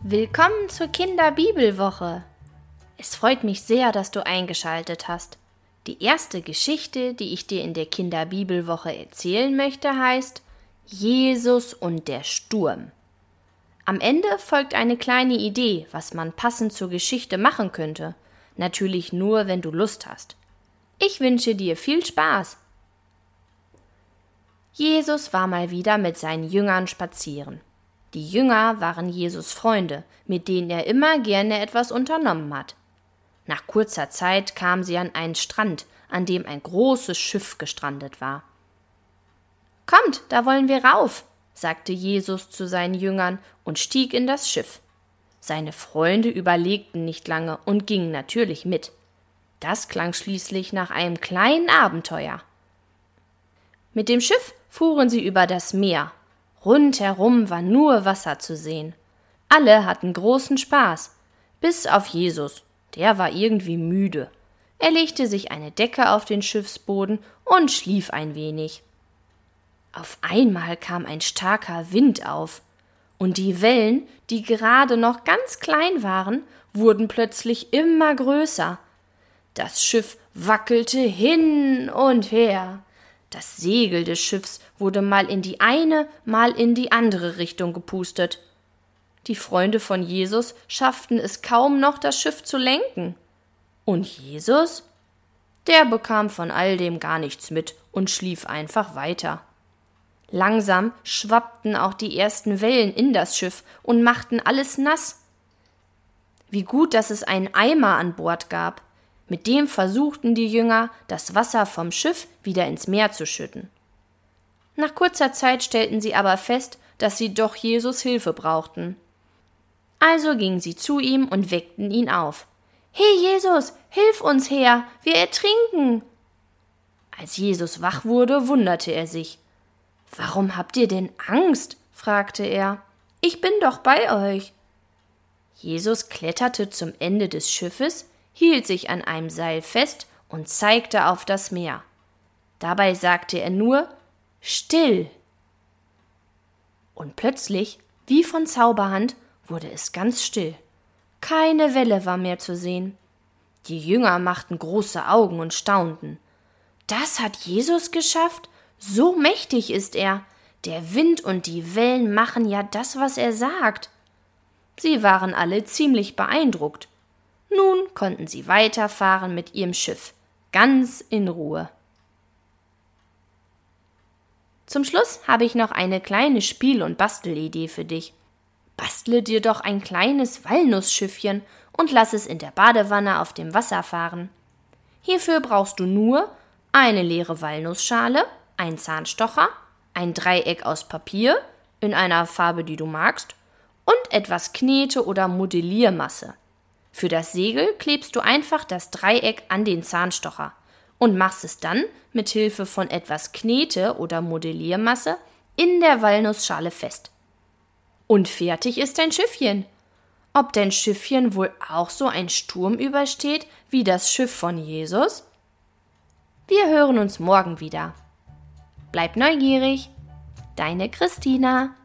Willkommen zur Kinderbibelwoche. Es freut mich sehr, dass du eingeschaltet hast. Die erste Geschichte, die ich dir in der Kinderbibelwoche erzählen möchte, heißt Jesus und der Sturm. Am Ende folgt eine kleine Idee, was man passend zur Geschichte machen könnte. Natürlich nur, wenn du Lust hast. Ich wünsche dir viel Spaß. Jesus war mal wieder mit seinen Jüngern spazieren. Die Jünger waren Jesus Freunde, mit denen er immer gerne etwas unternommen hat. Nach kurzer Zeit kamen sie an einen Strand, an dem ein großes Schiff gestrandet war. Kommt, da wollen wir rauf, sagte Jesus zu seinen Jüngern und stieg in das Schiff. Seine Freunde überlegten nicht lange und gingen natürlich mit. Das klang schließlich nach einem kleinen Abenteuer. Mit dem Schiff fuhren sie über das Meer Rundherum war nur Wasser zu sehen. Alle hatten großen Spaß, bis auf Jesus, der war irgendwie müde. Er legte sich eine Decke auf den Schiffsboden und schlief ein wenig. Auf einmal kam ein starker Wind auf, und die Wellen, die gerade noch ganz klein waren, wurden plötzlich immer größer. Das Schiff wackelte hin und her. Das Segel des Schiffs wurde mal in die eine, mal in die andere Richtung gepustet. Die Freunde von Jesus schafften es kaum noch, das Schiff zu lenken. Und Jesus? Der bekam von all dem gar nichts mit und schlief einfach weiter. Langsam schwappten auch die ersten Wellen in das Schiff und machten alles nass. Wie gut, dass es einen Eimer an Bord gab. Mit dem versuchten die Jünger, das Wasser vom Schiff wieder ins Meer zu schütten. Nach kurzer Zeit stellten sie aber fest, dass sie doch Jesus Hilfe brauchten. Also gingen sie zu ihm und weckten ihn auf. He Jesus, hilf uns her, wir ertrinken. Als Jesus wach wurde, wunderte er sich. Warum habt ihr denn Angst? fragte er. Ich bin doch bei euch. Jesus kletterte zum Ende des Schiffes, hielt sich an einem Seil fest und zeigte auf das Meer. Dabei sagte er nur Still. Und plötzlich, wie von Zauberhand, wurde es ganz still. Keine Welle war mehr zu sehen. Die Jünger machten große Augen und staunten. Das hat Jesus geschafft? So mächtig ist er. Der Wind und die Wellen machen ja das, was er sagt. Sie waren alle ziemlich beeindruckt. Nun konnten sie weiterfahren mit ihrem Schiff, ganz in Ruhe. Zum Schluss habe ich noch eine kleine Spiel- und Bastelidee für dich. Bastle dir doch ein kleines Walnussschiffchen und lass es in der Badewanne auf dem Wasser fahren. Hierfür brauchst du nur eine leere Walnussschale, ein Zahnstocher, ein Dreieck aus Papier in einer Farbe, die du magst, und etwas Knete oder Modelliermasse. Für das Segel klebst du einfach das Dreieck an den Zahnstocher und machst es dann mit Hilfe von etwas Knete oder Modelliermasse in der Walnussschale fest. Und fertig ist dein Schiffchen. Ob dein Schiffchen wohl auch so ein Sturm übersteht wie das Schiff von Jesus? Wir hören uns morgen wieder. Bleib neugierig. Deine Christina.